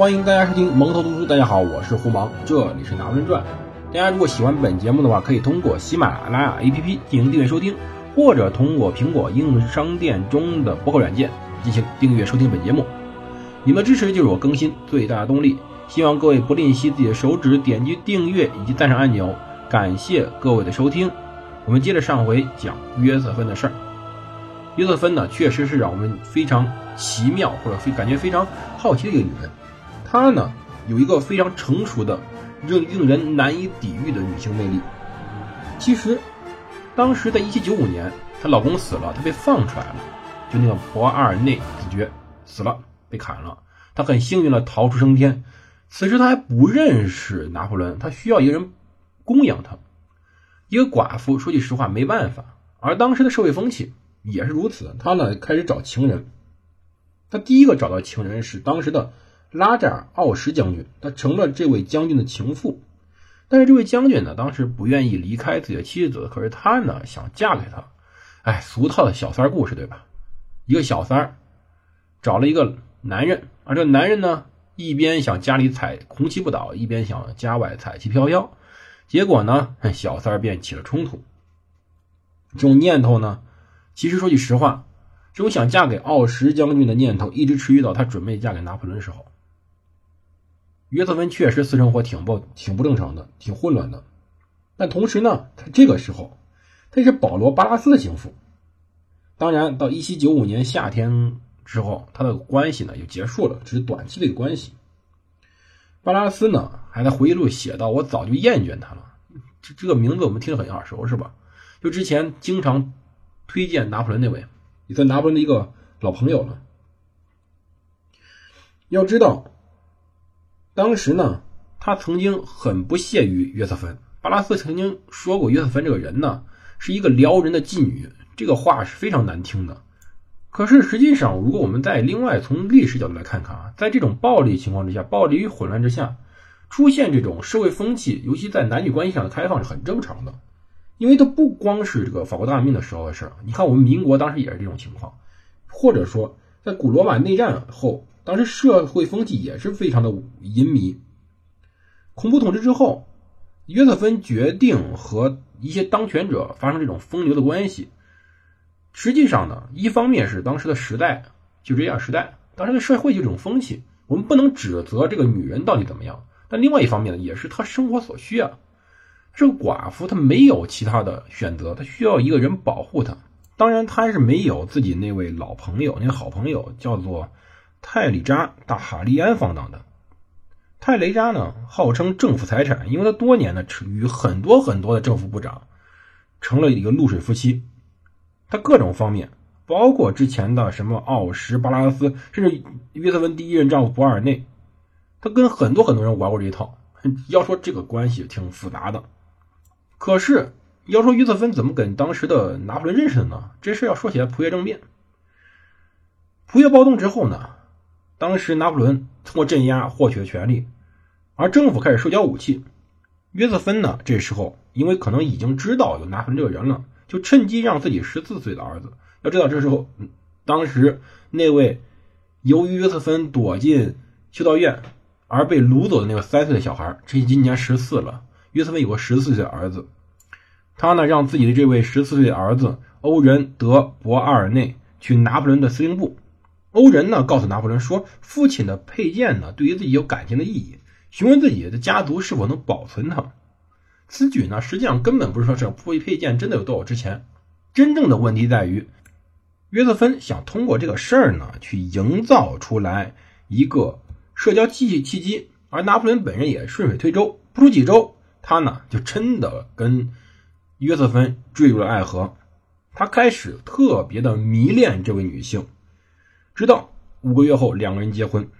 欢迎大家收听蒙头读书。大家好，我是胡芒，这里是拿破仑传。大家如果喜欢本节目的话，可以通过喜马拉雅 APP 进行订阅收听，或者通过苹果应用商店中的播客软件进行订阅收听本节目。你们的支持就是我更新最大的动力。希望各位不吝惜自己的手指点击订阅以及赞赏按钮，感谢各位的收听。我们接着上回讲约瑟芬的事儿。约瑟芬呢，确实是让我们非常奇妙或者非感觉非常好奇的一个女人。她呢，有一个非常成熟的、令令人难以抵御的女性魅力。其实，当时在1795年，她老公死了，她被放出来了，就那个博阿尔内子爵死了，被砍了。她很幸运的逃出升天。此时她还不认识拿破仑，她需要一个人供养她。一个寡妇，说句实话没办法。而当时的社会风气也是如此，她呢开始找情人。她第一个找到情人是当时的拉扎尔奥什将军，他成了这位将军的情妇。但是这位将军呢，当时不愿意离开自己的妻子，可是他呢想嫁给他。哎，俗套的小三故事，对吧？一个小三找了一个男人，而这个男人呢。一边想家里彩红旗不倒，一边想家外彩旗飘飘，结果呢，小三便起了冲突。这种念头呢，其实说句实话，这种想嫁给奥什将军的念头，一直持续到他准备嫁给拿破仑的时候。约瑟芬确实私生活挺不挺不正常的，挺混乱的。但同时呢，他这个时候，他是保罗巴拉斯的情妇。当然，到一七九五年夏天。之后，他的关系呢就结束了，只是短期的一个关系。巴拉斯呢还在回忆录写道：“我早就厌倦他了。”这这个名字我们听着很耳熟，是吧？就之前经常推荐拿破仑那位，也算拿破仑的一个老朋友了。要知道，当时呢，他曾经很不屑于约瑟芬。巴拉斯曾经说过，约瑟芬这个人呢是一个撩人的妓女，这个话是非常难听的。可是实际上，如果我们再另外从历史角度来看看啊，在这种暴力情况之下，暴力与混乱之下，出现这种社会风气，尤其在男女关系上的开放是很正常的。因为它不光是这个法国大革命的时候的事儿，你看我们民国当时也是这种情况，或者说在古罗马内战后，当时社会风气也是非常的淫靡。恐怖统治之后，约瑟芬决定和一些当权者发生这种风流的关系。实际上呢，一方面是当时的时代就这样，时代当时的社会就这种风气，我们不能指责这个女人到底怎么样。但另外一方面呢，也是她生活所需啊。这个寡妇她没有其他的选择，她需要一个人保护她。当然，她还是没有自己那位老朋友，那个好朋友叫做泰里扎·大哈利安放荡的。泰雷扎呢，号称政府财产，因为他多年呢与很多很多的政府部长成了一个露水夫妻。他各种方面，包括之前的什么奥什、巴拉斯，甚至约瑟芬第一任丈夫博尔内，他跟很多很多人玩过这一套。要说这个关系挺复杂的，可是要说约瑟芬怎么跟当时的拿破仑认识的呢？这事要说起来普约政变。普约暴动之后呢，当时拿破仑通过镇压获取了权力，而政府开始收缴武器。约瑟芬呢，这时候因为可能已经知道有拿破仑这个人了。就趁机让自己十四岁的儿子，要知道这时候，当时那位由于约瑟芬躲进修道院而被掳走的那个三岁的小孩，这今年十四了。约瑟芬有个十四岁的儿子，他呢让自己的这位十四岁的儿子欧仁德博阿尔内去拿破仑的司令部。欧仁呢告诉拿破仑说，父亲的佩剑呢对于自己有感情的意义，询问自己的家族是否能保存它。此举呢，实际上根本不是说这破配件真的有多少值钱，真正的问题在于，约瑟芬想通过这个事儿呢，去营造出来一个社交契契机，而拿破仑本人也顺水推舟，不出几周，他呢就真的跟约瑟芬坠入了爱河，他开始特别的迷恋这位女性，直到五个月后两个人结婚，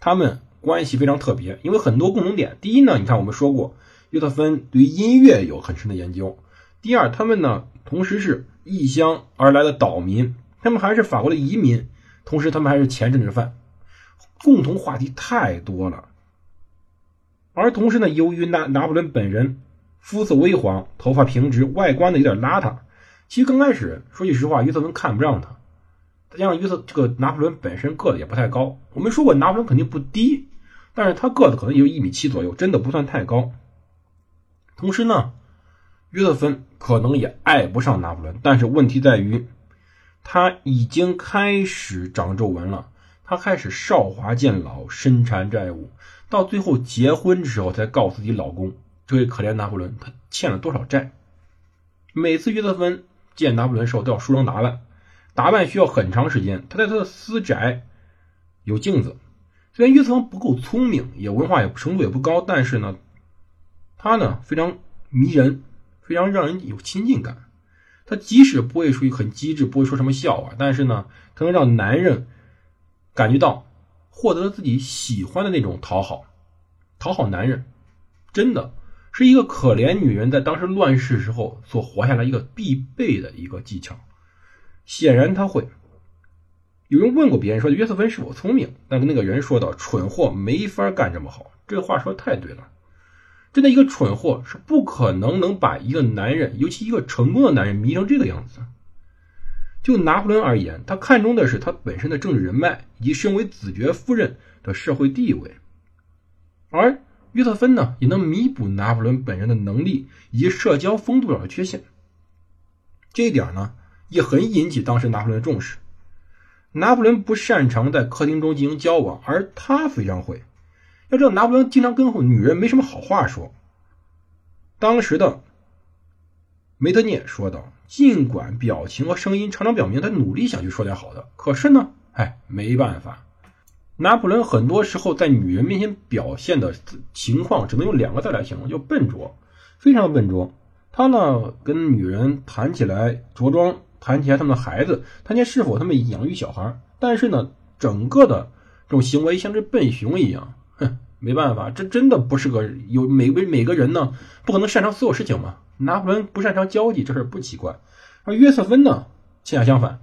他们关系非常特别，因为很多共同点。第一呢，你看我们说过。约瑟芬对于音乐有很深的研究。第二，他们呢同时是异乡而来的岛民，他们还是法国的移民，同时他们还是前政治犯，共同话题太多了。而同时呢，由于拿拿破仑本人肤色微黄，头发平直，外观呢有点邋遢。其实刚开始说句实话，约瑟芬看不上他，加上约瑟这个拿破仑本身个子也不太高，我们说过拿破仑肯定不低，但是他个子可能也就一米七左右，真的不算太高。同时呢，约瑟芬可能也爱不上拿破仑，但是问题在于，他已经开始长皱纹了，他开始少华渐老，身缠债务，到最后结婚的时候才告诉自己老公，这位可怜拿破仑他欠了多少债。每次约瑟芬见拿破仑时候都要梳妆打扮，打扮需要很长时间。他在他的私宅有镜子，虽然约瑟芬不够聪明，也文化也程度也不高，但是呢。他呢非常迷人，非常让人有亲近感。他即使不会属于很机智，不会说什么笑话，但是呢，他能让男人感觉到获得了自己喜欢的那种讨好。讨好男人，真的是一个可怜女人在当时乱世时候所活下来一个必备的一个技巧。显然他会。有人问过别人说约瑟芬是否聪明，但跟那个人说道：“蠢货没法干这么好。”这话说的太对了。真的一个蠢货是不可能能把一个男人，尤其一个成功的男人迷成这个样子。就拿破仑而言，他看重的是他本身的政治人脉以及身为子爵夫人的社会地位，而约瑟芬呢，也能弥补拿破仑本人的能力以及社交风度上的缺陷。这一点呢，也很引起当时拿破仑的重视。拿破仑不擅长在客厅中进行交往，而他非常会。要知道，拿破仑经常跟后女人没什么好话说。当时的梅特涅说道：“尽管表情和声音常常表明他努力想去说点好的，可是呢，哎，没办法。拿破仑很多时候在女人面前表现的情况，只能用两个字来形容，叫笨拙，非常笨拙。他呢，跟女人谈起来着装，谈起来他们的孩子，谈起来是否他们养育小孩，但是呢，整个的这种行为像只笨熊一样。”哼，没办法，这真的不是个有每个每个人呢，不可能擅长所有事情嘛。拿破仑不擅长交际，这事不奇怪。而约瑟芬呢，恰恰相反，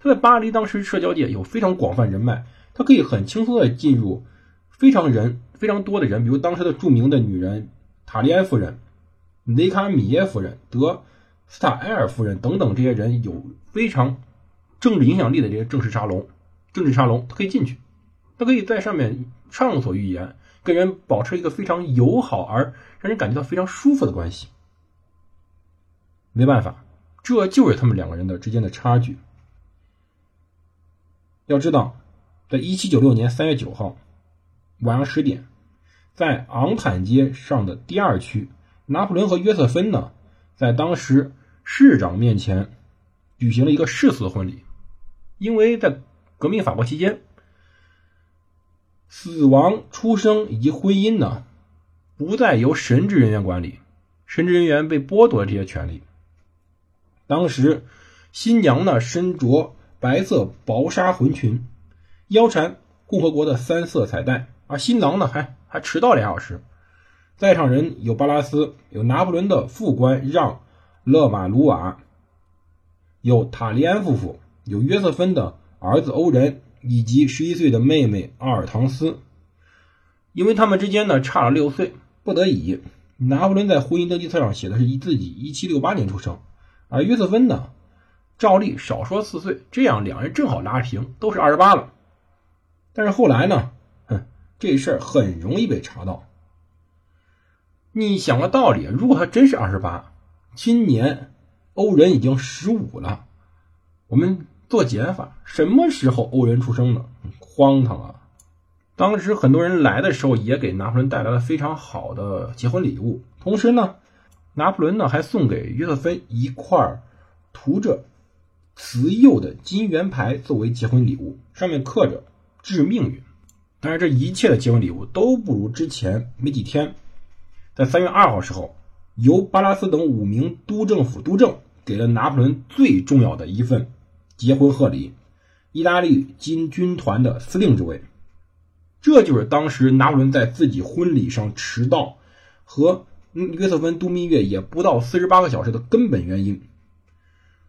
他在巴黎当时社交界有非常广泛人脉，他可以很轻松的进入非常人非常多的人，比如当时的著名的女人塔利埃夫人、雷卡米耶夫人、德斯塔埃尔夫人等等这些人有非常政治影响力的这些正式沙龙、政治沙龙，他可以进去，他可以在上面。畅所欲言，跟人保持一个非常友好而让人感觉到非常舒服的关系。没办法，这就是他们两个人的之间的差距。要知道，在一七九六年三月九号晚上十点，在昂坦街上的第二区，拿破仑和约瑟芬呢，在当时市长面前举行了一个誓死的婚礼，因为在革命法国期间。死亡、出生以及婚姻呢，不再由神职人员管理，神职人员被剥夺了这些权利。当时，新娘呢身着白色薄纱婚裙，腰缠共和国的三色彩带，而新郎呢还还迟到两小时。在场人有巴拉斯，有拿破仑的副官让·勒马卢瓦，有塔利安夫妇，有约瑟芬的儿子欧仁。以及十一岁的妹妹阿尔唐斯，因为他们之间呢差了六岁，不得已，拿破仑在婚姻登记册上写的是以自己一七六八年出生，而约瑟芬呢，照例少说四岁，这样两人正好拉平，都是二十八了。但是后来呢，哼，这事儿很容易被查到。你想个道理，如果他真是二十八，今年欧仁已经十五了，我们。做减法，什么时候欧仁出生的？荒唐啊！当时很多人来的时候，也给拿破仑带来了非常好的结婚礼物。同时呢，拿破仑呢还送给约瑟芬一块涂着瓷釉的金圆牌作为结婚礼物，上面刻着“致命运”。但是这一切的结婚礼物都不如之前没几天，在三月二号时候，由巴拉斯等五名督政府督政给了拿破仑最重要的一份。结婚贺礼，意大利金军团的司令之位，这就是当时拿破仑在自己婚礼上迟到和约瑟芬度蜜月也不到四十八个小时的根本原因。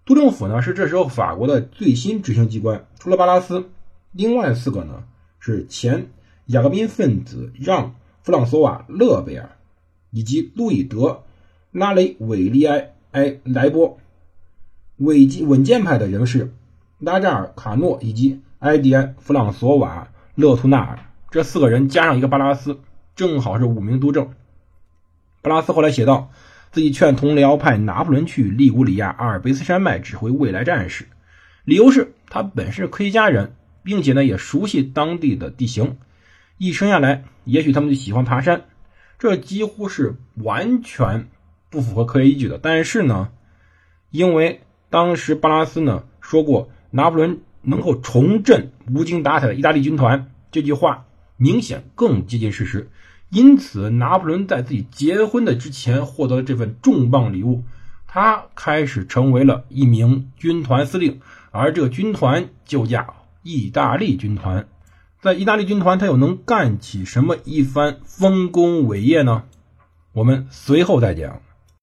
督政府呢是这时候法国的最新执行机关，除了巴拉斯，另外四个呢是前雅各宾分子让·弗朗索瓦·勒贝尔以及路易德·拉雷韦利埃埃莱波，稳稳健派的人士。拉扎尔·卡诺以及埃迪安·弗朗索瓦·勒图纳尔这四个人加上一个巴拉斯，正好是五名督政。巴拉斯后来写道，自己劝同僚派拿破仑去利古里亚阿尔卑斯山脉指挥未来战士，理由是他本是科学家人，并且呢也熟悉当地的地形，一生下来也许他们就喜欢爬山。这几乎是完全不符合科学依据的。但是呢，因为当时巴拉斯呢说过拿破仑能够重振无精打采的意大利军团，这句话明显更接近事实。因此，拿破仑在自己结婚的之前获得了这份重磅礼物，他开始成为了一名军团司令，而这个军团就叫意大利军团。在意大利军团，他又能干起什么一番丰功伟业呢？我们随后再讲。